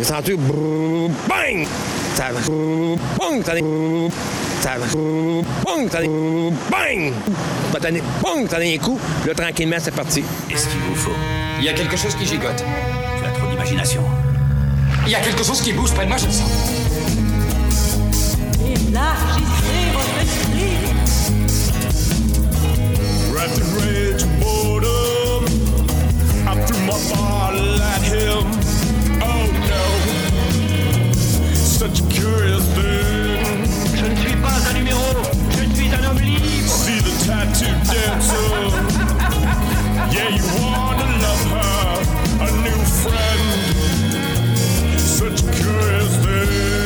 J'ai senti bang! Ça bang! Ça ça bang! Ça bang! Bang! Ça un coup. Là, tranquillement, c'est parti. Qu'est-ce qu'il vous faut? Il y a quelque chose qui gigote. Tu as trop d'imagination. Il y a quelque chose qui bouge près de moi, je le sens. Élargissez votre esprit. Such a curious thing. Je ne suis pas un numéro, je suis un homme libre. See the tattoo dancer. Yeah, you wanna love her. A new friend. Such a curious thing.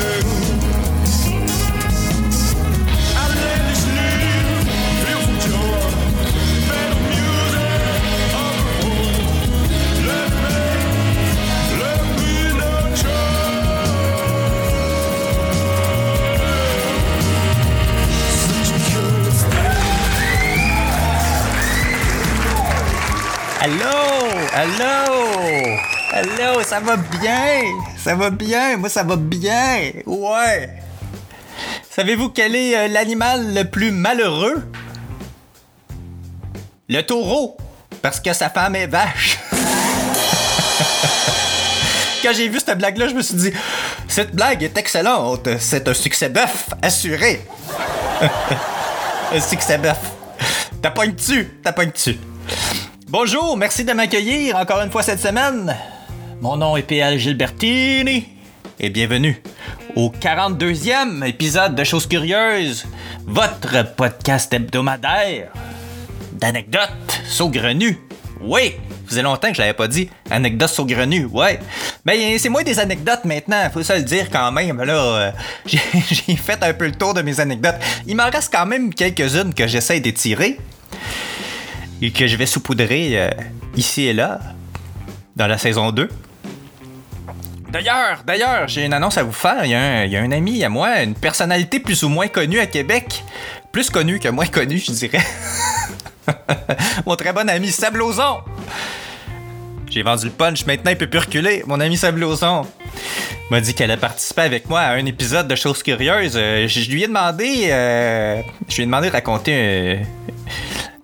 Allô? Allô? Allô, ça va bien? Ça va bien? Moi, ça va bien. Ouais. Savez-vous quel est euh, l'animal le plus malheureux? Le taureau. Parce que sa femme est vache. Quand j'ai vu cette blague-là, je me suis dit, cette blague est excellente. C'est un succès bœuf assuré. un succès bœuf. T'as pas dessus, t'as pas dessus. Bonjour, merci de m'accueillir encore une fois cette semaine. Mon nom est PL Gilbertini et bienvenue au 42e épisode de Choses Curieuses, votre podcast hebdomadaire d'anecdotes saugrenues. Oui, faisait longtemps que je l'avais pas dit. Anecdotes saugrenues, ouais. Mais c'est moins des anecdotes maintenant, faut ça le dire quand même. Là, euh, j'ai j'ai fait un peu le tour de mes anecdotes. Il m'en reste quand même quelques-unes que j'essaie d'étirer et que je vais saupoudrer euh, ici et là dans la saison 2. D'ailleurs, d'ailleurs, j'ai une annonce à vous faire. Il y, a un, il y a un ami à moi, une personnalité plus ou moins connue à Québec. Plus connue que moins connue, je dirais. Mon très bon ami Sablozon. J'ai vendu le punch, maintenant il peut plus reculer. Mon ami Sablozon m'a dit qu'elle a participé avec moi à un épisode de Choses Curieuses. Euh, je, lui ai demandé, euh, je lui ai demandé de raconter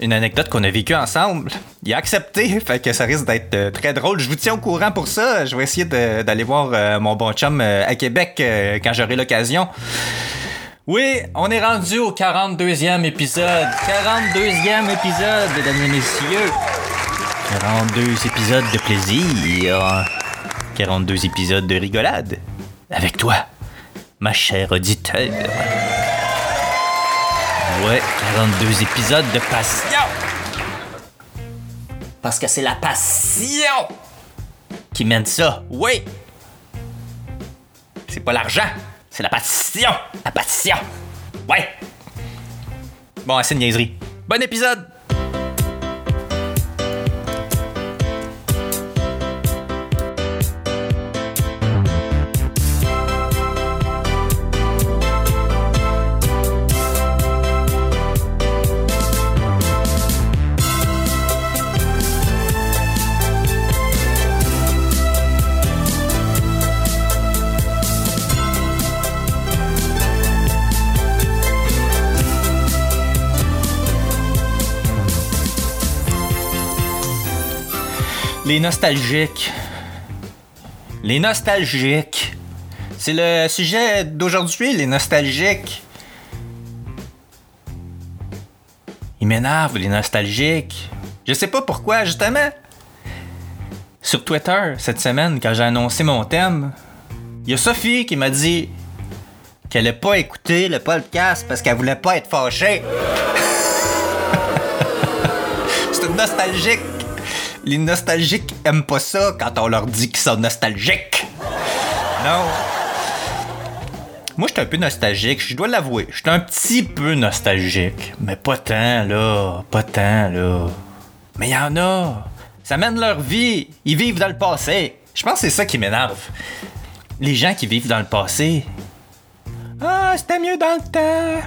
une anecdote qu'on a vécue ensemble. Il a accepté, fait que ça risque d'être euh, très drôle. Je vous tiens au courant pour ça. Je vais essayer d'aller voir euh, mon bon chum euh, à Québec quand j'aurai l'occasion. Oui, on est rendu au 42e épisode. 42e épisode, mesdames et messieurs. 42 épisodes de plaisir. 42 épisodes de rigolade. Avec toi, ma chère auditeur. Ouais, 42 épisodes de passion. Parce que c'est la passion qui mène ça. Oui. C'est pas l'argent, c'est la passion. La passion. Ouais. Bon, assez de niaiserie. Bon épisode. Les nostalgiques. Les nostalgiques. C'est le sujet d'aujourd'hui, les nostalgiques. Ils m'énervent, les nostalgiques. Je sais pas pourquoi, justement. Sur Twitter, cette semaine, quand j'ai annoncé mon thème, il y a Sophie qui m'a dit qu'elle n'allait pas écouter le podcast parce qu'elle voulait pas être fâchée. C'est une nostalgique. Les nostalgiques aiment pas ça quand on leur dit qu'ils sont nostalgiques. Non. Moi, je suis un peu nostalgique, je dois l'avouer. Je suis un petit peu nostalgique. Mais pas tant, là. Pas tant, là. Mais il y en a. Ça mène leur vie. Ils vivent dans le passé. Je pense que c'est ça qui m'énerve. Les gens qui vivent dans le passé. Ah, c'était mieux dans le temps.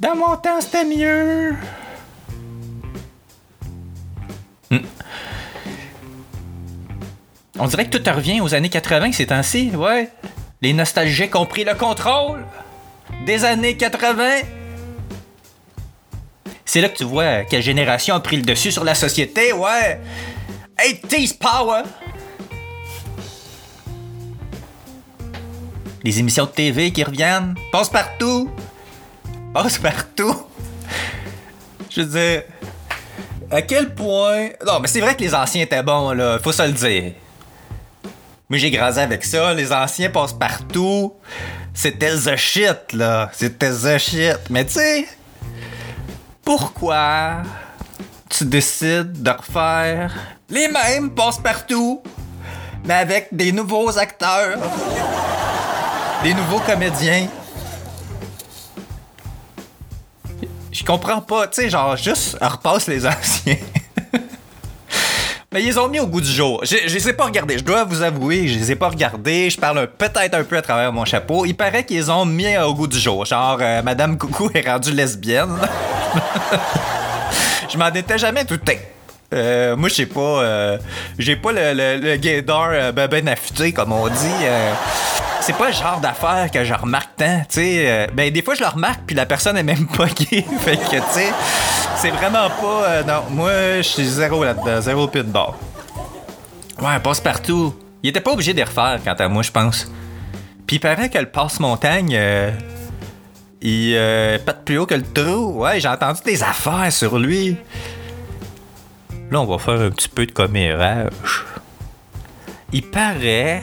Dans mon temps, c'était mieux. On dirait que tout revient aux années 80 ces temps-ci, ouais. Les nostalgiques ont pris le contrôle des années 80. C'est là que tu vois quelle génération a pris le dessus sur la société, ouais. 80s power. Les émissions de TV qui reviennent, passe partout. Passe partout. Je veux à quel point. Non, mais c'est vrai que les anciens étaient bons, là, faut se le dire. Moi, j'ai grandi avec ça, les anciens passent partout. C'était the shit, là. C'était the shit. Mais tu sais, pourquoi tu décides de refaire? Les mêmes passe partout, mais avec des nouveaux acteurs, des nouveaux comédiens? Je comprends pas, tu sais, genre, juste repasse les anciens. Mais ils ont mis au goût du jour. Je, les ai pas regardés. Je dois vous avouer, je les ai pas regardés. Je parle peut-être un peu à travers mon chapeau. Il paraît qu'ils ont mis au goût du jour. Genre, euh, Madame Coucou est rendue lesbienne. je m'en étais jamais douté. Euh, moi, je sais pas. euh, J'ai pas le, le, le gaydar euh, ben, ben affûté, comme on dit. euh. c'est pas le genre d'affaire que je remarque tant. Tu sais, euh, ben, des fois, je le remarque, puis la personne est même pas gay. fait que, tu sais, c'est vraiment pas. non, moi, je suis zéro là-dedans. Zéro de bord. Ouais, passe partout. Il était pas obligé de les refaire, quant à moi, je pense. Puis il paraît que le passe-montagne. il euh, pète plus haut que le trou. Ouais, j'ai entendu des affaires sur lui. Là, on va faire un petit peu de commérage. Il paraît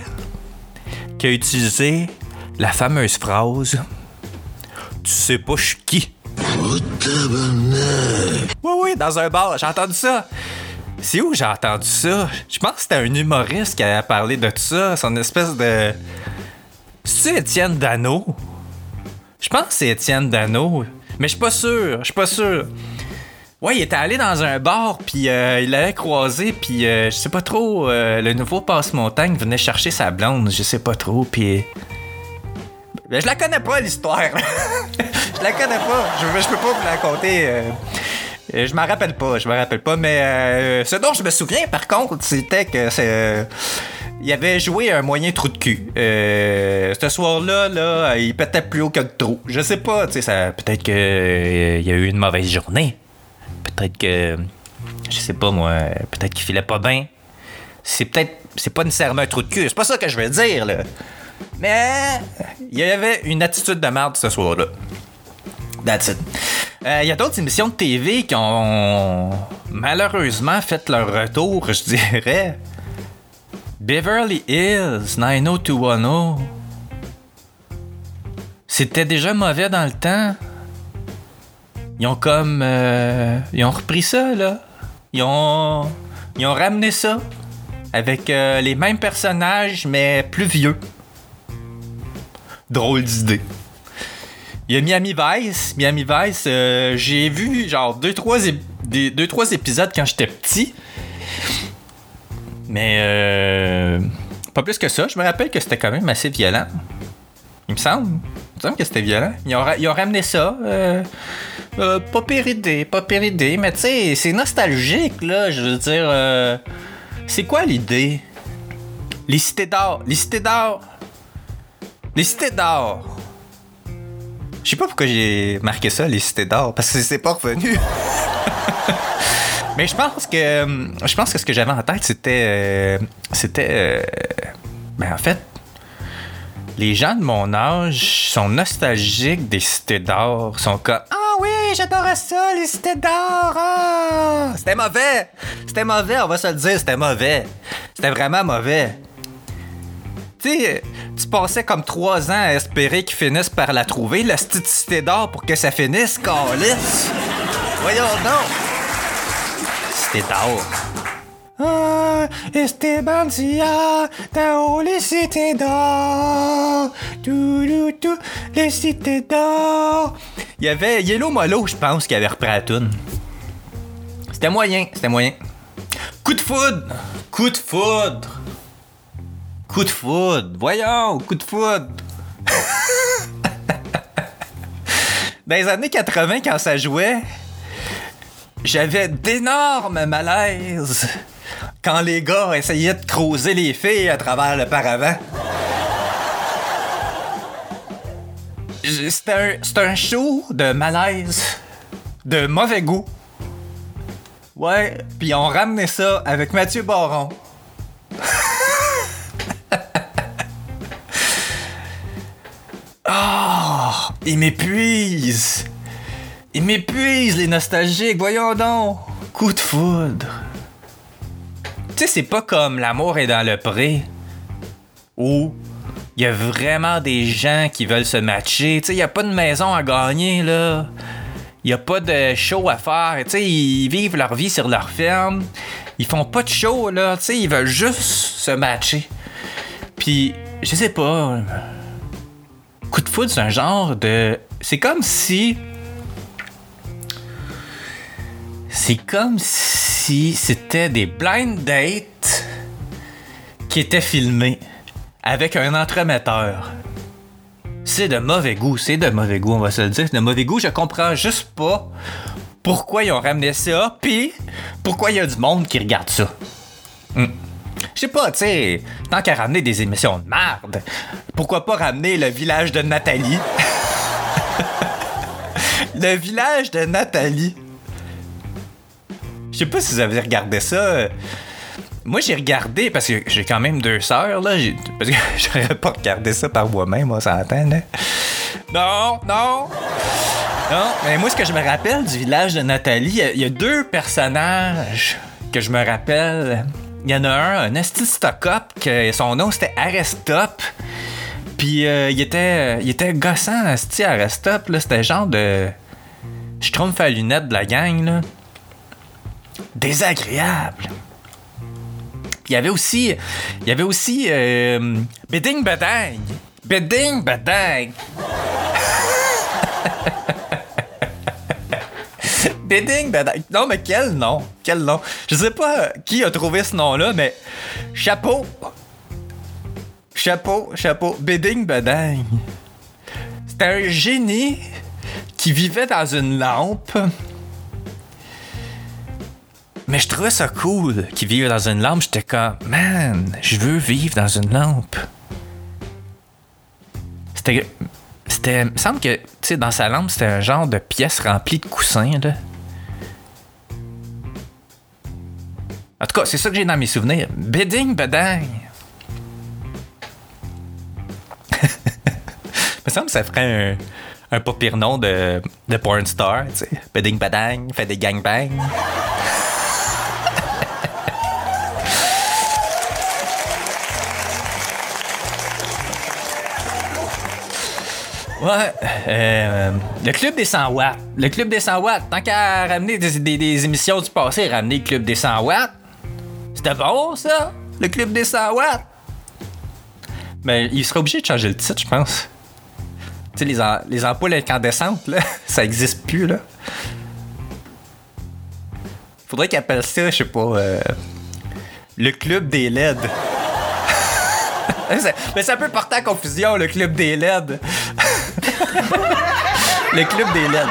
qu'il a utilisé la fameuse phrase Tu sais pas je suis qui. Oui, oui, dans un bar, j'ai entendu ça. C'est où j'ai entendu ça? Je pense que c'était un humoriste qui a parlé de ça, son espèce de. C'est Étienne Dano? Je pense que c'est Étienne Dano, mais je suis pas sûr, je suis pas sûr. Ouais, il était allé dans un bar, puis euh, il l'avait croisé, puis euh, je sais pas trop, euh, le nouveau passe-montagne venait chercher sa blonde, je sais pas trop, puis... Ben, je la connais pas, l'histoire. je la connais pas, je, je peux pas vous la raconter. euh, euh, je m'en rappelle pas, je me rappelle pas, mais euh, ce dont je me souviens, par contre, c'était que c'est... il avait joué un moyen trou de cul. Euh, ce soir-là, là, il pétait plus haut que le trou. Je sais pas, tu sais, peut-être que euh, il y a eu une mauvaise journée. Peut-être que, je sais pas moi, peut-être qu'il filait pas bien. C'est peut-être, c'est pas nécessairement un trou de cul. C'est pas ça que je veux dire là. Mais il y avait une attitude de merde ce soir-là. That's it. Euh, Il y a d'autres émissions de TV qui ont malheureusement fait leur retour, je dirais. Beverly Hills 90210. C'était déjà mauvais dans le temps. Ils ont comme. euh, ils ont repris ça, là. Ils ont. Ils ont ramené ça. Avec euh, les mêmes personnages, mais plus vieux. Drôle d'idée. Il y a Miami Vice. Miami Vice, euh, j'ai vu genre 2-3 deux, deux, trois épisodes quand j'étais petit. Mais euh, pas plus que ça. Je me rappelle que c'était quand même assez violent. Il me semble. Semble que c'était violent. Ils ont, ramené ça. Euh, euh, pas pire idée, pas pire idée. Mais tu sais, c'est nostalgique, là. Je veux dire, euh, c'est quoi l'idée? Les cités d'or. Les cités d'or. Les cités d'or. Je sais pas pourquoi j'ai marqué ça, les cités d'or, parce que c'est pas revenu. Mais je pense que je pense que ce que j'avais en tête c'était euh, c'était ben en fait les gens de mon âge sont nostalgiques des cités d'or, sont comme ah oui, j'adorais ça les cités d'or. ah! C'était mauvais. C'était mauvais, on va se le dire, c'était mauvais. C'était vraiment mauvais. Tu sais, tu passais comme trois ans à espérer qu'ils finissent par la trouver, la cité d'or, pour que ça finisse, calice. Voyons donc. Cité d'or. Ah, Esteban les cités d'or. Tout, les d'or. Il y avait Yellow Molo, je pense, qui avait repris la toune. C'était moyen, c'était moyen. Coup de foudre! Coup de foudre! Coup de foudre! Voyons, coup de foudre! Dans les années 80, quand ça jouait, j'avais d'énormes malaises. Quand les gars essayaient de creuser les filles à travers le paravent. C'était un, show de malaise, de mauvais goût. Ouais, puis on ramenait ça avec Mathieu Baron. Ah, il m'épuise. Il m'épuise, les nostalgiques, voyons donc. Coup de foudre. C'est pas comme l'amour est dans le pré. Où il y a vraiment des gens qui veulent se matcher. Tu il y a pas de maison à gagner, là. Il y a pas de show à faire. Tu ils vivent leur vie sur leur ferme. Ils font pas de show, là. Tu sais, ils veulent juste se matcher. Puis, je sais pas. Coup de foudre, c'est un genre de. C'est comme si. C'est comme si c'était des blind dates qui étaient filmés avec un entremetteur. C'est de mauvais goût, c'est de mauvais goût, on va se le dire. C'est de mauvais goût, je comprends juste pas pourquoi ils ont ramené ça, puis pourquoi il y a du monde qui regarde ça. Hmm. Je sais pas, tu sais, tant qu'à ramener des émissions de merde, pourquoi pas ramener le village de Nathalie? le village de Nathalie. Je sais pas si vous avez regardé ça. Moi, j'ai regardé, parce que j'ai quand même deux sœurs, là. Parce que j'aurais pas regardé ça par moi-même, moi, ça entend, là. Non, non. Non, mais moi, ce que je me rappelle du village de Nathalie, il y a- deux personnages que je me rappelle. Il y en a un, un esti stock-up, que son nom c'était Arestop. Puis euh, il était il était gossant, esti Arestop, là. C'était genre de. Je trompe à lunettes de la gang, là. Désagréable. Il y avait aussi. Il y avait aussi. Euh, Bidding Badang. Bidding Badang. Bidding Badang. Non, mais quel nom? Quel nom? Je sais pas qui a trouvé ce nom-là, mais. Chapeau. Chapeau, chapeau. Bidding Badang. C'était un génie qui vivait dans une lampe. Mais je trouvais ça cool qu'il vive dans une lampe. J'étais comme, man, je veux vivre dans une lampe. C'était. C'était. Il me semble que, tu sais, dans sa lampe, c'était un genre de pièce remplie de coussins, là. En tout cas, c'est ça que j'ai dans mes souvenirs. Bidding badang. Il me semble que ça ferait un, un nom de, de porn star, tu sais. Bidding badang, fait des gangbangs. Ouais, euh, le club des 100 watts. Le club des 100 watts. Tant qu'à ramener des, émissions du passé, ramener le club des 100 watts. C'était bon, ça? Le club des 100 watts? Mais il serait obligé de changer le titre, je pense. Tu sais, les, les ampoules incandescentes, là, ça existe plus, là. Faudrait qu'ils appellent ça, je sais pas, euh, le club des LED. Mais ça peut porter à confusion, le club des LED. le club des LED.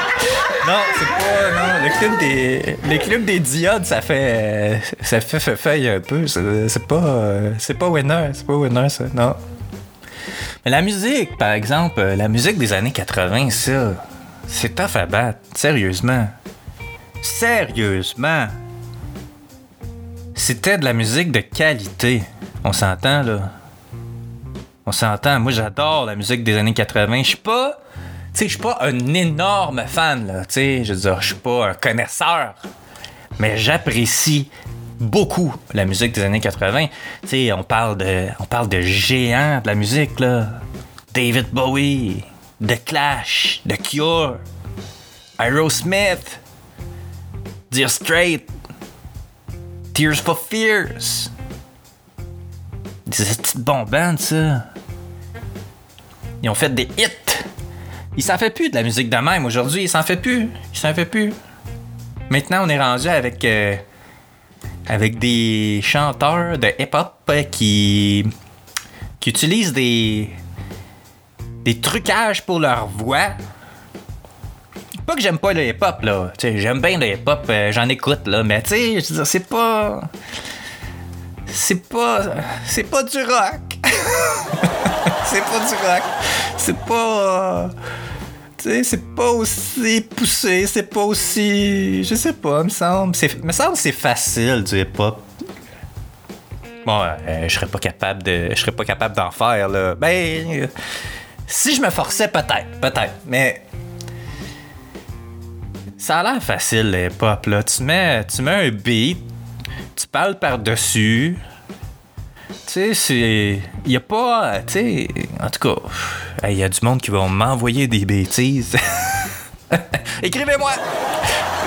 Non, c'est pas. Non, le club des. Le club des diodes, ça fait. Ça fait, feuille un peu. C'est pas. C'est pas winner. C'est pas winner, ça. Non. Mais la musique, par exemple, la musique des années 80, ça. C'est tough à. Sérieusement. Sérieusement. C'était de la musique de qualité. On s'entend, là. On s'entend. Moi, j'adore la musique des années 80. Je suis pas. Sais, je suis pas un énorme fan, là. Tu sais, je veux dire, je suis pas un connaisseur. Mais j'apprécie beaucoup la musique des années 80. Tu sais, on parle de. On parle de géants de la musique, là. David Bowie, The Clash, The Cure, Aerosmith, Dear Straight, Tears for Fears. Des petites bonbonnes, ça. Ils ont fait des hits. Ils s'en fait plus de la musique de même aujourd'hui. Ils s'en fait plus. Ils s'en fait plus. Maintenant, on est rendu avec. euh, avec des chanteurs de hip-hop euh, qui. qui utilisent des. des trucages pour leur voix. Pas que j'aime pas le hip-hop, là. J'aime bien le hip-hop, euh, j'en écoute, là. Mais tu sais, c'est pas. c'est pas. C'est pas du rock. c'est pas du rock. C'est pas. C'est pas aussi poussé, c'est pas aussi. Je sais pas, me semble. Me semble c'est facile du hip-hop. Bon, euh, je serais pas capable de. Je serais pas capable d'en faire, là. Ben. si je me forçais, peut-être. Peut-être. Mais. Ça a l'air facile, le hip-hop, là. Tu mets, tu mets un beat, tu parles par-dessus. Tu sais, c'est. Y a pas. Tu sais. En tout cas, il y a du monde qui va m'envoyer des bêtises. Écrivez-moi!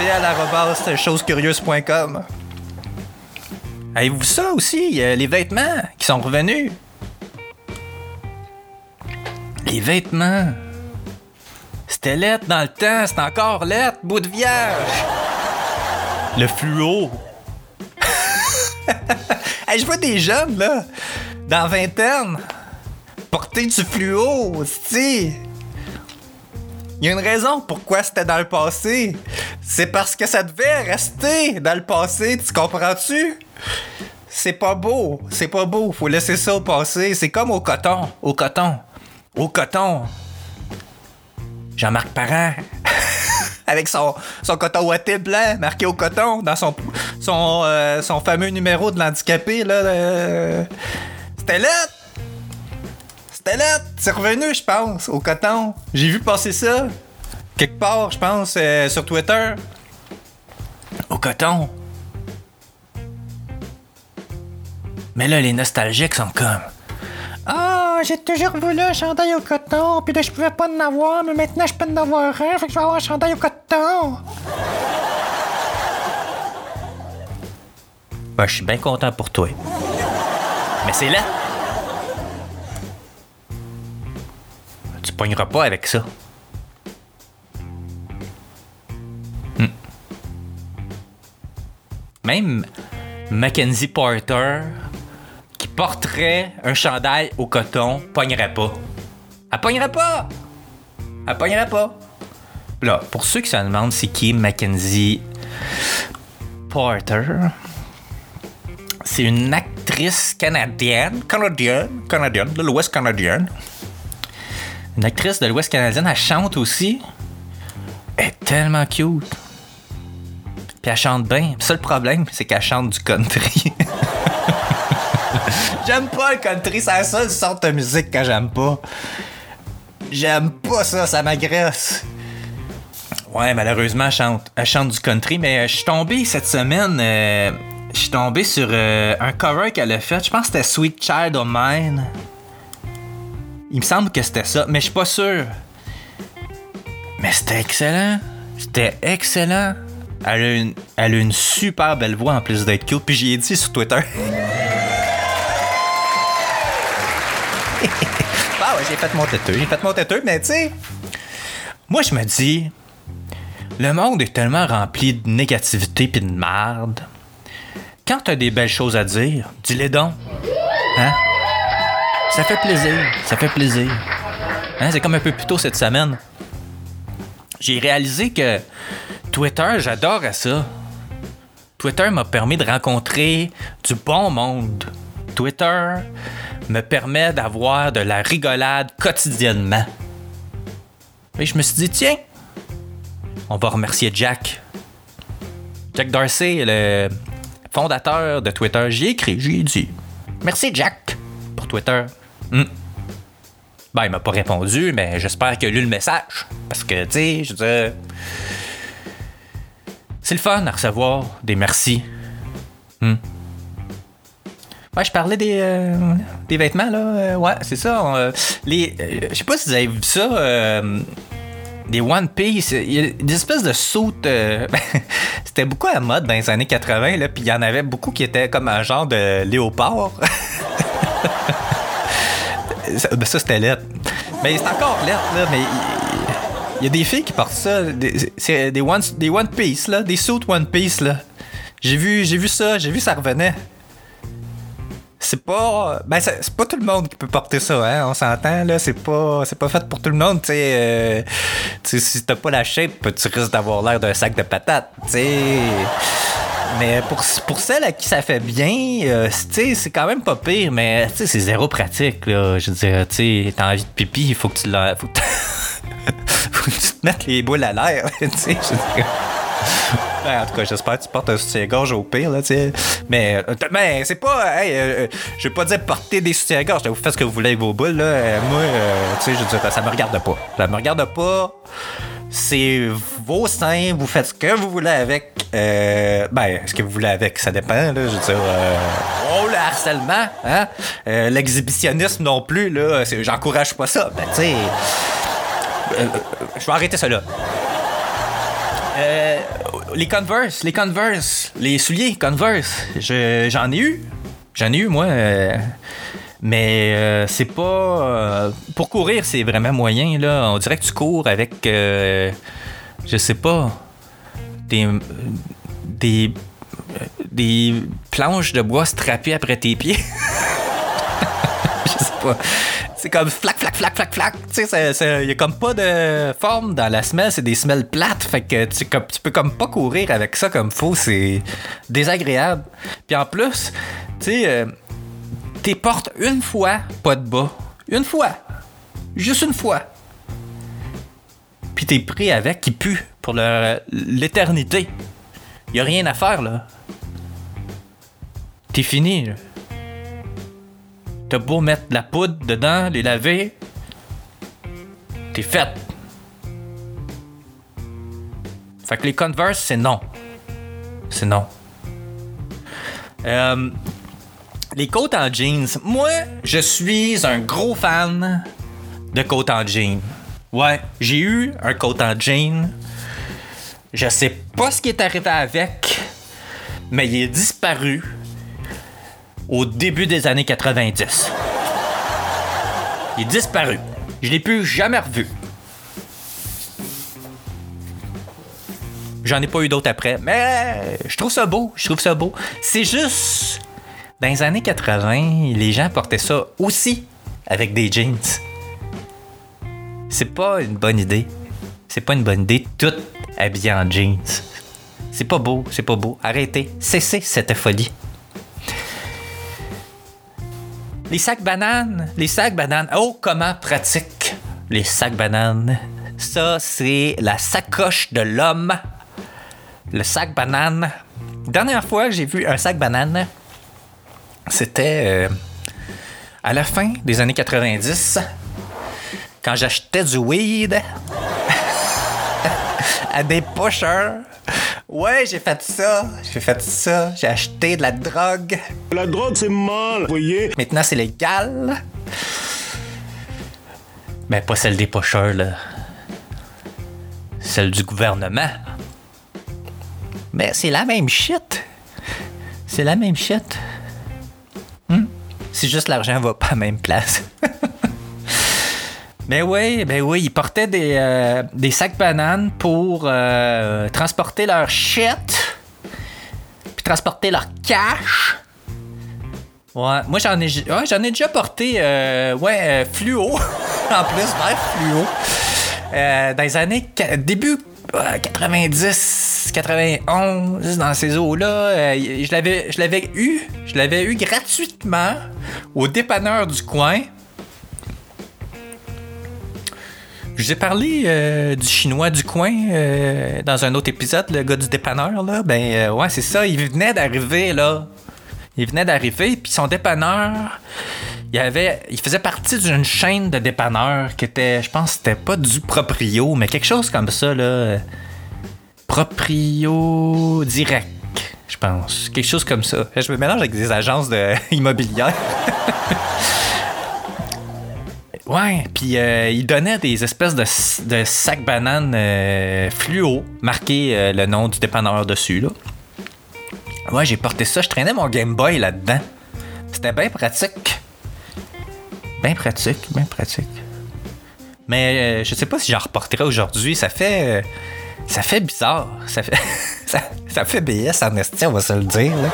Et à la chosecurieuse.com. Avez-vous vu ça aussi? Il a les vêtements qui sont revenus? Les vêtements. C'était lettre dans le temps, c'est encore lettre, bout de vierge. Le fluo. Je vois des jeunes, là, dans vingtaine, porter du fluo, tu Il y a une raison pourquoi c'était dans le passé. C'est parce que ça devait rester dans le passé, tu comprends-tu? C'est pas beau, c'est pas beau, faut laisser ça au passé. C'est comme au coton, au coton, au coton. Jean-Marc Parent. Avec son, son coton ouaté blanc marqué au coton dans son, son, euh, son fameux numéro de l'handicapé. là. euh, C'était! C'était là! C'est revenu, je pense, au coton. J'ai vu passer ça. Quelque part, je pense, euh, sur Twitter. Au coton. Mais là, les nostalgiques sont comme. J'ai toujours voulu un chandail au coton, puis là, je pouvais pas en avoir, mais maintenant, je peux en avoir un, fait que je vais avoir un chandail au coton. Ben, je suis bien content pour toi. Mais c'est là. Tu pogneras pas avec ça. Hmm. Même Mackenzie Porter, qui porterait un chandail au coton, pognerait pas. Elle pognerait pas! Elle pognerait pas. Là, pour ceux qui se demandent c'est qui Mackenzie Porter, c'est une actrice canadienne, canadienne, canadienne, de l'Ouest canadienne. Une actrice de l'Ouest canadienne, elle chante aussi. Elle est tellement cute. Puis elle chante bien. Le seul problème, c'est qu'elle chante du country. j'aime pas le country, c'est la seule sorte de musique que j'aime pas. J'aime pas ça, ça m'agresse. Ouais, malheureusement, elle chante, elle chante du country, mais euh, je suis tombé cette semaine. euh, je suis tombé sur euh, un cover qu'elle a fait. Je pense que c'était Sweet Child of Mine. Il me semble que c'était ça, mais je suis pas sûr. Mais c'était excellent. C'était excellent. Elle a, une, elle a une super belle voix en plus d'être cute. Puis j'y ai dit sur Twitter. ah ouais, j'ai fait mon têteux. J'ai fait mon têteux, mais tu sais, moi je me dis, le monde est tellement rempli de négativité puis de merde. Quand t'as des belles choses à dire, dis-les donc. Hein? Ça fait plaisir. Ça fait plaisir. Hein? C'est comme un peu plus tôt cette semaine. J'ai réalisé que Twitter, j'adorais ça. Twitter m'a permis de rencontrer du bon monde. Twitter me permet d'avoir de la rigolade quotidiennement. Et je me suis dit, tiens, on va remercier Jack. Jack Dorsey, le fondateur de Twitter. J'y ai écrit, j'y ai dit. Merci Jack pour Twitter. Hmm. Ben, il m'a pas répondu, mais j'espère qu'il a lu le message. Parce que, tu sais, je veux. C'est le fun à recevoir des merci. Hmm. Ouais, je parlais des, euh, des vêtements, là. Euh, ouais, c'est ça. on, euh, les, euh, je sais pas si vous avez vu ça. des One Piece. Il des espèces de sautes. C'était beaucoup à mode dans les années 80, là. Puis il y en avait beaucoup qui étaient comme un genre de léopard. ça, ben ça, c'était lettre. Mais c'est encore lettre, là. Mais il- y a des filles qui portent ça. C'est des One, des One Piece, là. Des suits One Piece, là. J'ai vu, j'ai vu ça. J'ai vu ça revenait. C'est pas. Ben, c'est pas tout le monde qui peut porter ça, hein. On s'entend, là. C'est pas, c'est pas fait pour tout le monde, tu sais. euh, si t'as pas la shape, tu risques d'avoir l'air d'un sac de patates, tu. Mais pour, pour celle à qui ça fait bien, euh, c'est quand même pas pire, mais c'est zéro pratique, là. Je veux dire, tu t'as envie de pipi, il faut que tu la. Faut que, tu te mettes les boules à l'air. Ouais, en tout cas, j'espère que tu portes un soutien-gorge au pire, là, tu. Mais, euh, mais c'est pas. Hey, euh, je vais pas dire porter des soutiens-gorge. Vous faites ce que vous voulez avec vos boules, là. Euh, moi, euh, tu sais, je veux dire, ça me regarde pas. Ça me regarde pas. C'est vos seins, vous faites ce que vous voulez avec. Euh, ben, ce que vous voulez avec, ça dépend, là. Je veux dire. euh, oh, le harcèlement, hein? Euh, L'exhibitionnisme non plus, là. J'encourage pas ça. Ben, tu sais. je vais arrêter ça là. Euh, les Converse, les Converse, les souliers Converse, je- j'en ai eu. J'en ai eu, moi. Mais euh, c'est pas. euh, pour courir, c'est vraiment moyen, là. On dirait que tu cours avec. euh, je sais pas. Des. Des. Des planches de bois strappées après tes pieds. je sais pas. C'est comme flac, flac, flac, flac, flac. Tu sais, il y a comme pas de forme dans la semelle, c'est des semelles plates. Fait que tu, comme, tu peux comme pas courir avec ça comme faux, c'est désagréable. Puis en plus, tu sais, t'es portes une fois, pas de bas. Une fois. Juste une fois. Puis t'es pris avec qui pue pour l'éternité. Y a rien à faire, là. T'es fini, là. T'as beau mettre de la poudre dedans, les laver, t'es faite. Fait que les Converse, c'est non. C'est non. Euh, les côtes en jeans. Moi, je suis un gros fan de côtes en jeans. Ouais, j'ai eu un côte en jeans. Je sais pas ce qui est arrivé avec, mais il est disparu au début des années 90. Il est disparu. Je l'ai plus jamais revu. J'en ai pas eu d'autres après, mais je trouve ça beau, je trouve ça beau. C'est juste, dans les années 80, les gens portaient ça aussi avec des jeans. C'est pas une bonne idée. C'est pas une bonne idée, tout habillé en jeans. C'est pas beau, c'est pas beau. Arrêtez, cessez cette folie. Les sacs bananes, les sacs bananes. Oh, comment pratique les sacs bananes. Ça, c'est la sacoche de l'homme. Le sac banane. Dernière fois que j'ai vu un sac banane, c'était euh, à la fin des années 90, quand j'achetais du weed à des pushers. Ouais, j'ai fait ça. J'ai fait ça. J'ai acheté de la drogue. La drogue, c'est mal, vous voyez? Maintenant, c'est légal. Mais pas celle des pocheurs, là. Celle du gouvernement. Mais c'est la même shit. C'est la même shit. C'est juste l'argent va pas à la même place. Ben oui, ben oui, ils portaient des, euh, des sacs bananes pour euh, transporter leur shit, puis transporter leur cash. Ouais, moi j'en ai, j'en ai déjà porté, euh, ouais, euh, fluo, en plus, vert fluo. Euh, dans les années, début euh, 90, 91, dans ces eaux-là, euh, je l'avais, je l'avais eu, je l'avais eu gratuitement au dépanneur du coin. Je vous ai parlé euh, du chinois du coin euh, dans un autre épisode, le gars du dépanneur, là. Ben, ouais, c'est ça. Il venait d'arriver, là. Il venait d'arriver, puis son dépanneur, il avait, il faisait partie d'une chaîne de dépanneurs qui était, je pense, c'était pas du proprio, mais quelque chose comme ça, là. Proprio direct, je pense. Quelque chose comme ça. Je me mélange avec des agences de immobilières. Ouais, puis euh, il donnait des espèces de, de sacs bananes euh, fluo, marqué euh, le nom du dépanneur dessus, là. Ouais, j'ai porté ça, je traînais mon Game Boy là-dedans. C'était bien pratique. Bien pratique, bien pratique. Mais euh, je sais pas si j'en reporterai aujourd'hui, ça fait... euh, ça fait bizarre. Ça fait, ça, ça fait BS en esti, on va se le dire, là.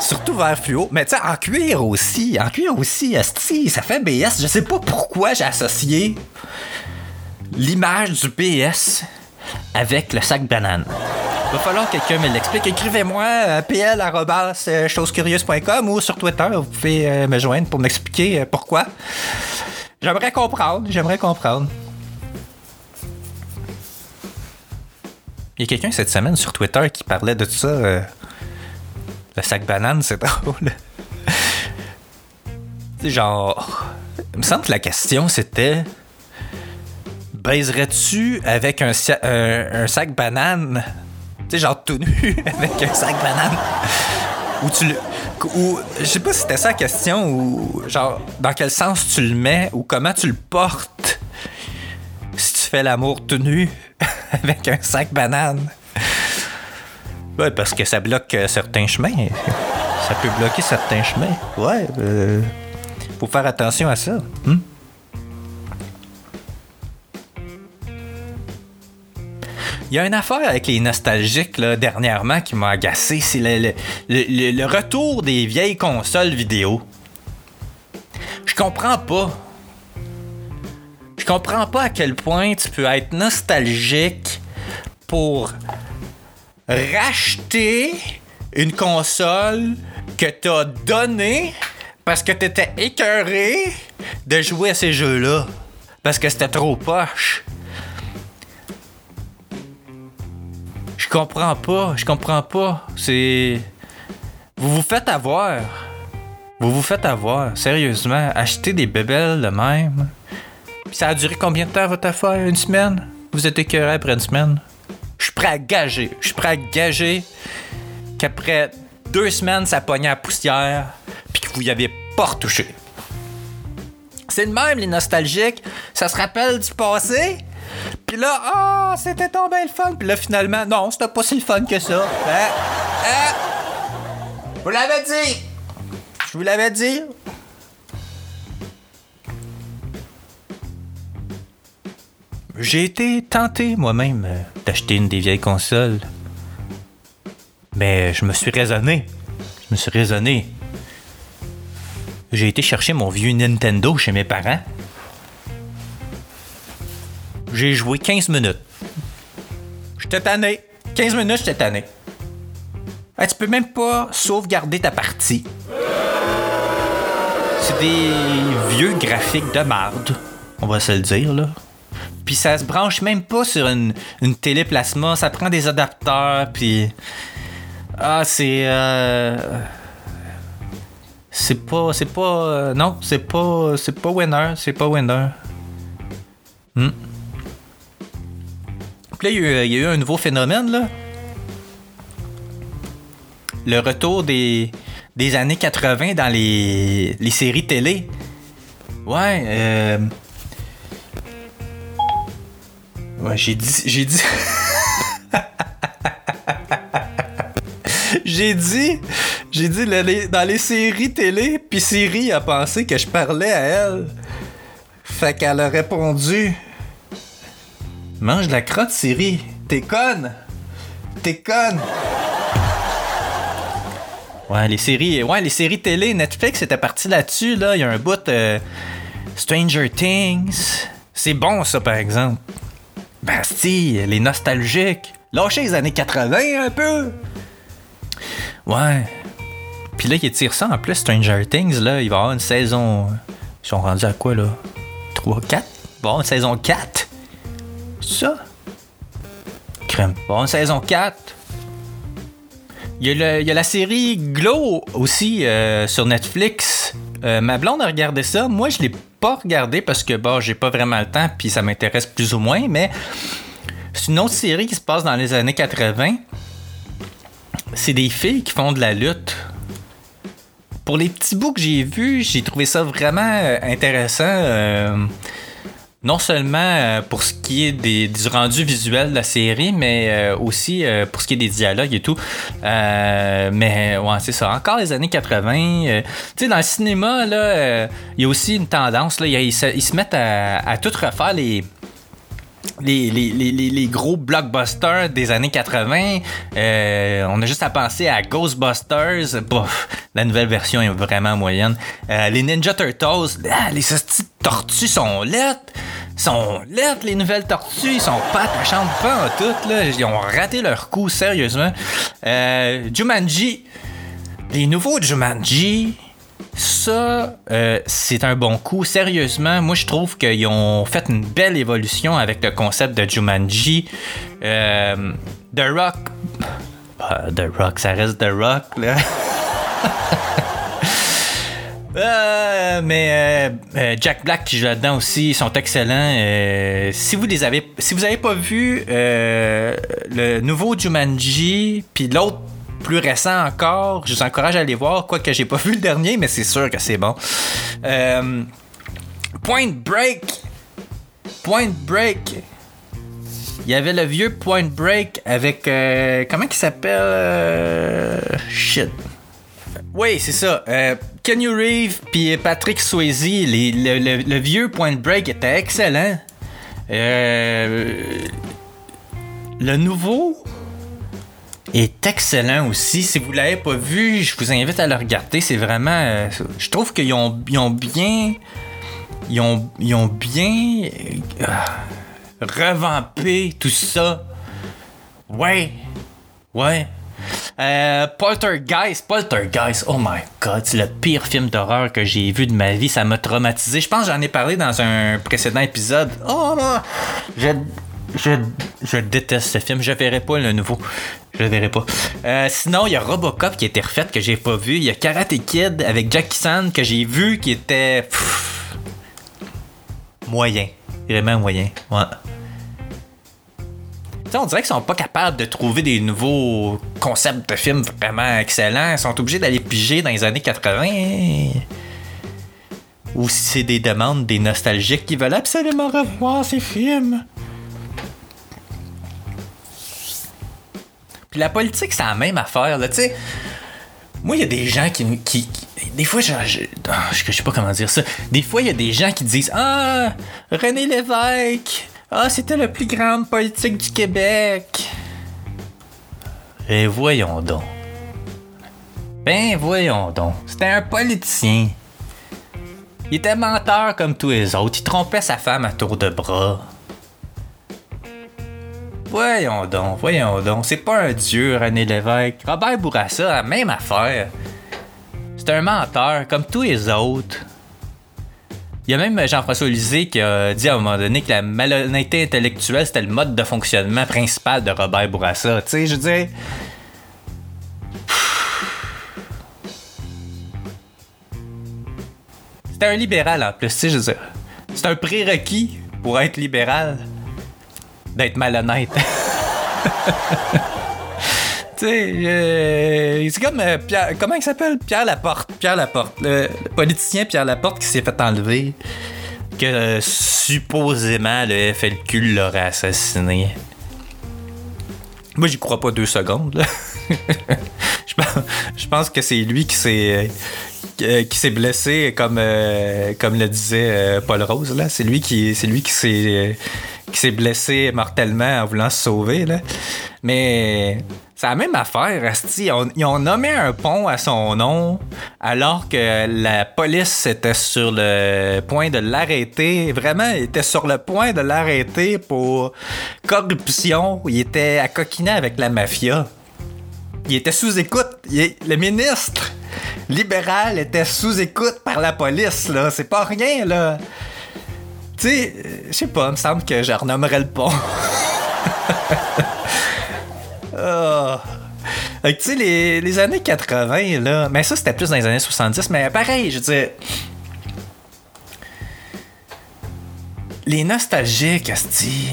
Surtout vert fluo. Mais tu sais, en cuir aussi. En cuir aussi, esti, ça fait BS. Je sais pas pourquoi j'ai associé l'image du BS avec le sac banane. Va falloir que quelqu'un me l'explique. Écrivez-moi à pl.chosecurieuse.com ou sur Twitter. Vous pouvez euh, me joindre pour m'expliquer euh, pourquoi. J'aimerais comprendre. J'aimerais comprendre. Il y a quelqu'un cette semaine sur Twitter qui parlait de ça. euh, le sac banane, c'est drôle. Genre. Il me semble que la question c'était. Baiserais-tu avec un- un sac banane? Tu sais, genre tout nu avec un sac banane. Ou tu le. Ou, je sais pas si c'était ça la question, ou genre, dans quel sens tu le mets, ou comment tu le portes si tu fais l'amour tout nu avec un sac banane. Ouais, parce que ça bloque euh, certains chemins. Ça peut bloquer certains chemins. Ouais, euh, faut faire attention à ça. hmm? Il y a une affaire avec les nostalgiques là, dernièrement qui m'a agacé, c'est le, le- le- le retour des vieilles consoles vidéo. Je comprends pas. Je comprends pas à quel point tu peux être nostalgique pour racheter une console que t'as donnée parce que t'étais écœuré de jouer à ces jeux-là. Parce que c'était trop poche. Je comprends pas, je comprends pas. C'est. Vous vous faites avoir. Vous vous faites avoir, sérieusement. Acheter des bébelles de même. Puis ça a duré combien de temps votre affaire? Une semaine? Vous êtes écœuré après une semaine? Je suis prêt à gager. Je suis prêt à gager qu'après deux semaines, ça pognait à poussière, puis que vous y avez pas retouché. C'est de même, les nostalgiques. Ça se rappelle du passé? Puis là, ah, c'était tombé le fun. Puis là, finalement, non, c'était pas si le fun que ça. Hein? Hein? Vous l'avez dit! Je vous l'avais dit. J'ai été tenté moi-même euh, d'acheter une des vieilles consoles. Mais je me suis raisonné. Je me suis raisonné. J'ai été chercher mon vieux Nintendo chez mes parents. J'ai joué 15 minutes. J'étais tanné. 15 minutes, j'étais tanné. Hey, tu peux même pas sauvegarder ta partie. C'est des vieux graphiques de marde, on va se le dire, là. Puis ça se branche même pas sur une, une télé plasma, ça prend des adapteurs, puis... Ah, c'est... euh, C'est pas... C'est pas... euh, Non, c'est pas... C'est pas winner, c'est pas winner. Hmm. Puis là, il y, a eu- un nouveau phénomène, là. Le retour des, des années 80 dans les, les séries télé. Ouais, euh... Ouais, j'ai dit... J'ai dit... j'ai dit... J'ai dit dans les séries télé, puis Siri a pensé que je parlais à elle. Fait qu'elle a répondu... Mange de la crotte, Siri. T'es conne. T'es conne. Ouais, les séries, ouais, les séries télé, Netflix était parti là-dessus, là. Il y a un bout euh, Stranger Things. C'est bon, ça, par exemple. Bastille, les nostalgiques. Lâchez les années 80 un peu. Ouais. Puis là, ils tirent ça en plus, Stranger Things, là. Il va avoir une saison. Ils sont rendus à quoi, là? 3, 4 Il va y avoir une saison 4. C'est ça? Crème. Il avoir une saison 4. Il y, a le- il y a la série Glow aussi euh, sur Netflix. Euh, ma blonde a regardé ça. Moi, je l'ai pas regardé parce que bon, j'ai pas vraiment le temps puis ça m'intéresse plus ou moins. Mais c'est une autre série qui se passe dans les années 80. C'est des filles qui font de la lutte. Pour les petits bouts que j'ai vus, j'ai trouvé ça vraiment euh, intéressant. euh, non seulement euh, pour ce qui est des, du rendu visuel de la série, mais euh, aussi euh, pour ce qui est des dialogues et tout. Euh, mais ouais, c'est ça. Encore les années 80. euh, tu sais, dans le cinéma, là, il y a aussi une tendance. Là, ils se mettent à, à tout refaire les. Les, les- les- les- gros blockbusters des années 80. Euh, on a juste à penser à Ghostbusters. Bof, la nouvelle version est vraiment moyenne. Euh, les Ninja Turtles, ah, les de tortues sont lettres. sont laides, les nouvelles tortues. Ils sont pas attachantes pas en tout, là. Ils ont raté leur coup, sérieusement. Euh, Jumanji. Les nouveaux Jumanji. Ça, euh, c'est un bon coup. Sérieusement, moi, je trouve qu'ils ont fait une belle évolution avec le concept de Jumanji. Euh, The Rock. Ah, The Rock, ça reste The Rock, là. Euh, mais Jack Black qui joue là-dedans aussi, ils sont excellents. Si vous les avez, pas vu le nouveau Jumanji, puis l'autre plus récent encore, je vous encourage à aller voir. Quoique j'ai pas vu le dernier, mais c'est sûr que c'est bon. Euh, Point Break, Point Break. Il y avait le vieux Point Break avec euh, comment il s'appelle euh, Shit. Oui, c'est ça. Euh, Kenny Reeve puis Patrick Swayze, le, vieux Point Break était excellent. Le nouveau est excellent aussi. Si vous l'avez pas vu, je vous invite à le regarder. C'est vraiment. euh, je trouve qu'ils ont, bien. Ils ont, bien. euh, revampé tout ça. Ouais. Ouais. Euh, Poltergeist, Poltergeist, oh my god, c'est le pire film d'horreur que j'ai vu de ma vie, ça m'a traumatisé. Je pense que j'en ai parlé dans un précédent épisode. Oh je, je, déteste ce film, je verrai pas le nouveau. Je verrai pas. Euh, sinon, il y a Robocop qui a été refait que j'ai pas vu. Il y a Karate Kid avec Jackie Chan que j'ai vu qui était moyen, vraiment moyen. Ouais. On dirait qu'ils sont pas capables de trouver des nouveaux concepts de films vraiment excellents. Ils sont obligés d'aller piger dans les années 80. Ou si c'est des demandes des nostalgiques qui veulent absolument revoir ces films. La politique, c'est la même affaire, là, tu sais. Moi, il y a des gens qui. des fois, je, je, ah, sais pas comment dire ça. Des fois, il y a des gens qui disent Ah, René Lévesque, ah, c'était le plus grand politique du Québec. Et voyons donc. Ben, voyons donc. C'était un politicien. Il était menteur comme tous les autres. Il trompait sa femme à tour de bras. Voyons donc, voyons donc. C'est pas un dieu, René Lévesque. Robert Bourassa, la même affaire. C'est un menteur, comme tous les autres. Il y a même Jean-François Lisée qui a dit à un moment donné que la malhonnêteté intellectuelle, c'était le mode de fonctionnement principal de Robert Bourassa. Tu sais, je dire... C'était un libéral en plus, tu sais, je veux dire. C'est un prérequis pour être libéral d'être malhonnête. tu sais, euh, c'est comme euh, Pierre, comment il s'appelle? Pierre Laporte. Pierre Laporte, le, politicien Pierre Laporte qui s'est fait enlever, que euh, supposément le FLQ l'aurait assassiné. Moi, j'y crois pas deux secondes. je, pense, pense que c'est lui qui s'est qui s'est blessé comme comme le disait Paul Rose là. C'est lui qui c'est lui qui s'est qui s'est blessé mortellement en voulant se sauver là. Mais c'est la même affaire, asti. Ont, ils ont nommé un pont à son nom alors que la police était sur le point de l'arrêter. Vraiment, il était sur le point de l'arrêter pour corruption. Il était à coquiner avec la mafia. Il était sous écoute. Le ministre libéral était sous écoute par la police. C'est pas rien, là. Tu sais, euh, je sais pas, il me semble que je renommerais le pont. Que, tu sais, les, les années 80, là. Mais ça, c'était plus dans les années 70. Mais pareil, je veux dire. Les nostalgiques, asti.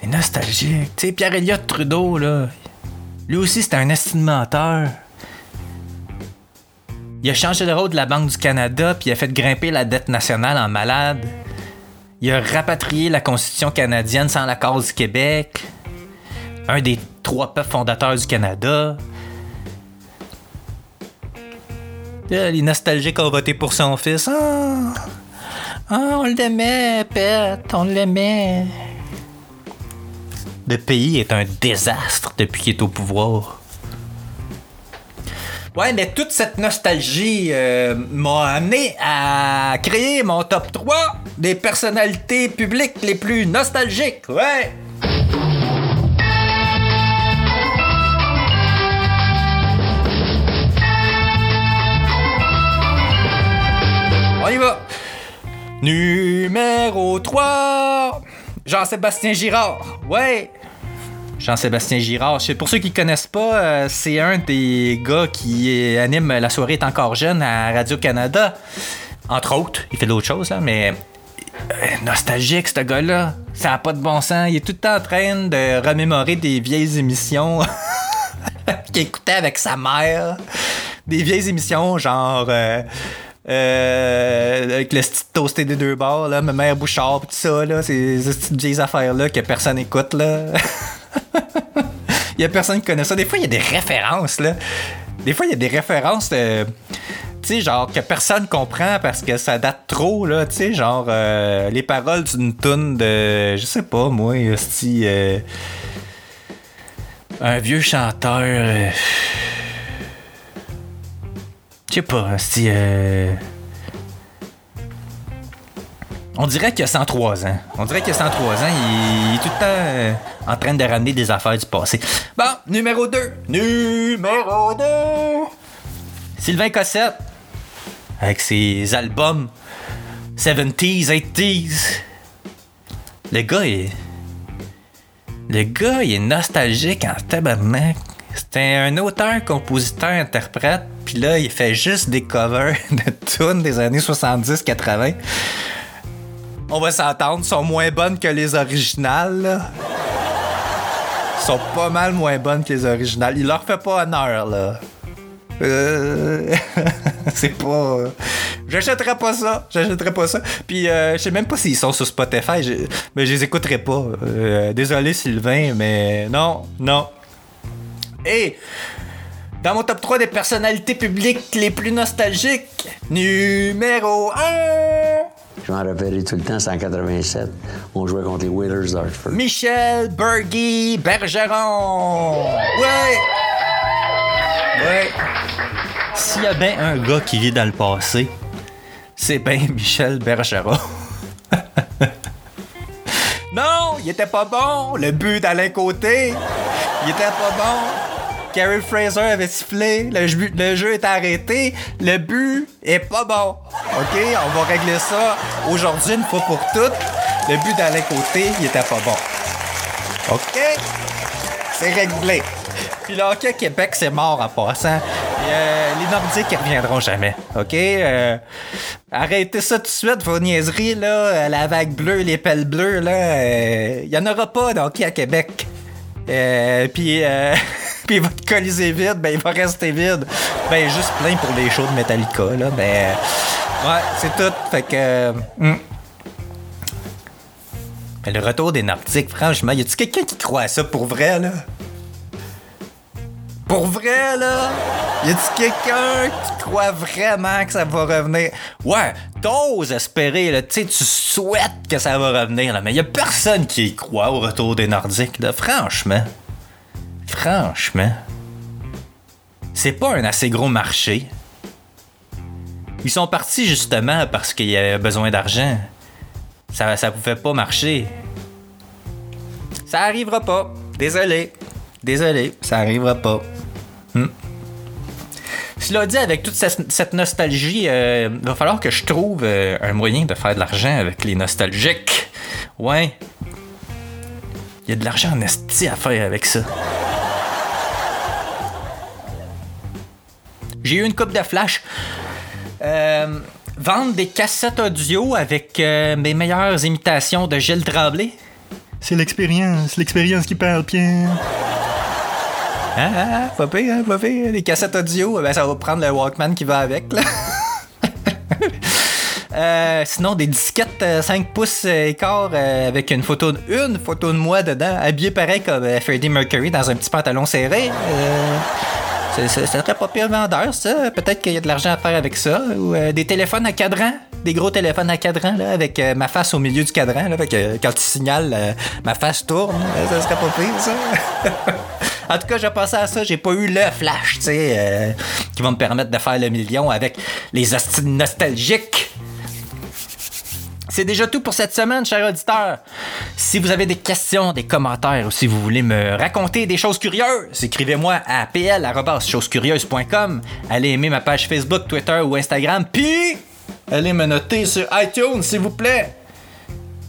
Les nostalgiques. Tu sais, Pierre Elliott Trudeau, là. Lui aussi, c'était un esti de menteur. Il a changé le rôle de la Banque du Canada, puis il a fait grimper la dette nationale en malade. Il a rapatrié la Constitution canadienne sans l'accord du Québec. Un des trois peuples fondateurs du Canada. Les nostalgiques ont voté pour son fils. Ah, Ah, on l'aimait, Pet, on l'aimait. Le pays est un désastre depuis qu'il est au pouvoir. Ouais, mais toute cette nostalgie euh, m'a amené à créer mon top 3 des personnalités publiques les plus nostalgiques. Ouais. On y va. Numéro 3. Jean-Sébastien Girard. Ouais. Jean-Sébastien Girard. Pour ceux qui connaissent pas, euh, c'est un des gars qui anime La soirée est encore jeune à Radio-Canada. Entre autres, il fait d'autres choses, là, mais euh, nostalgique, ce gars-là. Ça n'a pas de bon sens. Il est tout le temps en train de remémorer des vieilles émissions qu'il écoutait avec sa mère. Des vieilles émissions, genre. euh, euh, avec le style toasté des deux bords, là, ma mère Bouchard, tout ça, là, ces, ces petites vieilles affaires-là que personne écoute, là. il y a personne qui connaît ça. Des fois, il y a des références, là. Des fois, il y a des références, sais, genre, que personne comprend parce que ça date trop, là, tu sais, genre, euh, les paroles d'une toune de, je sais pas, moi, esti, euh, un vieux chanteur, euh, je sais pas, euh, on dirait qu'il a 103 ans. On dirait qu'il a 103 ans. Il, il est tout le temps euh, en train de ramener des affaires du passé. Bon, numéro 2. Numéro 2. Sylvain Cossette. Avec ses albums 70s, 80s. Le gars est. Le gars, il est nostalgique en tabarnak. C'était un auteur, compositeur, interprète. Puis là, il fait juste des covers de tunes des années 70-80 on va s'entendre, sont moins bonnes que les originales. là. sont pas mal moins bonnes que les originales. Il leur fait pas honneur, là. Euh, c'est pas. euh, J'achèterais pas ça. J'achèterais pas ça. Puis euh, je sais même pas s'ils sont sur Spotify. je- Mais je les écouterai pas. Désolé Sylvain, mais non, non. Et dans mon top 3 des personnalités publiques les plus nostalgiques, numéro 1. Je m'en rappellerai tout le temps, c'est en 87. On jouait contre les Whalers d'Hartford. Michel Bergy Bergeron. Ouais. Ouais. S'il y a bien un gars qui vit dans le passé, c'est bien Michel Bergeron. non, il était pas bon. Le but d'Alain Côté, il était pas bon. Carrie Fraser avait sifflé, le jeu, est arrêté, le but est pas bon. OK, on va régler ça aujourd'hui une fois pour toutes. Le but d'Alain Côté, il était pas bon. OK? C'est réglé. Puis le hockey Québec, c'est mort en passant. Euh, les Nordiques, ils reviendront jamais. OK? Euh, arrêtez ça tout de suite, vos niaiseries, là. euh, La vague bleue, les pelles bleues, là. Il y en aura pas de hockey à Québec. Euh, puis, euh, puis votre colisée vide, ben il va rester vide. Ben juste plein pour les shows de Metallica, là. Ben, ouais, c'est tout. Fait que. euh, hmm. Le retour des Nordiques, franchement, y a-tu quelqu'un qui croit à ça pour vrai, là? Pour vrai, là? Y a-tu quelqu'un qui croit vraiment que ça va revenir? Ouais, t'oses espérer, là. Tu sais, tu souhaites que ça va revenir, là. Mais y a personne qui croit au retour des Nordiques, là. Franchement. Franchement. C'est pas un assez gros marché. Ils sont partis justement parce qu'il y avait besoin d'argent. Ça, ça pouvait pas marcher. Ça arrivera pas. Désolé. Désolé, ça arrivera pas. Hmm. Cela dit, avec toute cette, nostalgie, euh, il va falloir que je trouve euh, un moyen de faire de l'argent avec les nostalgiques. Ouais. Il y a de l'argent en esti à faire avec ça. J'ai eu une coupe de flash. Euh, vendre des cassettes audio avec euh, mes meilleures imitations de Gilles Tremblay. C'est l'expérience, l'expérience qui parle, Pierre. Ah, ah, ah, pas pire, hein, pas pire. Les cassettes audio, ben, ça va prendre le Walkman qui va avec, là. Euh, sinon, des disquettes euh, 5 pouces et quart euh, avec une photo, de, une photo de moi dedans, habillé pareil comme Freddie Mercury dans un petit pantalon serré. C'est très pas pire vendeur, ça. Peut-être qu'il y a de l'argent à faire avec ça. Ou euh, des téléphones à cadran. Des gros téléphones à cadran, là, avec euh, ma face au milieu du cadran. Là, fait que, euh, quand tu signales, euh, ma face tourne. Ça serait pas pire, ça. En tout cas, j'ai passé à ça, j'ai pas eu le flash, tu sais, qui va me permettre de faire le million avec les nostalgiques. C'est déjà tout pour cette semaine, chers auditeurs. Si vous avez des questions, des commentaires ou si vous voulez me raconter des choses curieuses, écrivez-moi à pl.chosescurieuses.com. Allez aimer ma page Facebook, Twitter ou Instagram, puis allez me noter sur iTunes, s'il vous plaît.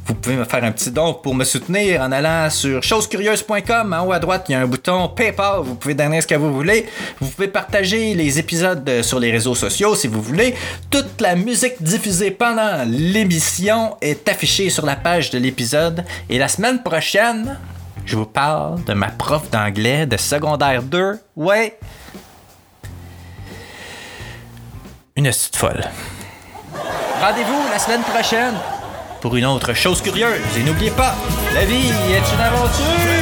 Vous pouvez me faire un petit don pour me soutenir en allant sur chosescurieuses.com. En haut à droite, il y a un bouton PayPal. Vous pouvez donner ce que vous voulez. Vous pouvez partager les épisodes euh, sur les réseaux sociaux si vous voulez. Toute la musique diffusée pendant l'émission est affichée sur la page de l'épisode. Et la semaine prochaine, je vous parle de ma prof d'anglais de secondaire 2. Ouais. Une petite folle. Rendez-vous la semaine prochaine pour une autre chose curieuse. Et n'oubliez pas, la vie est une aventure!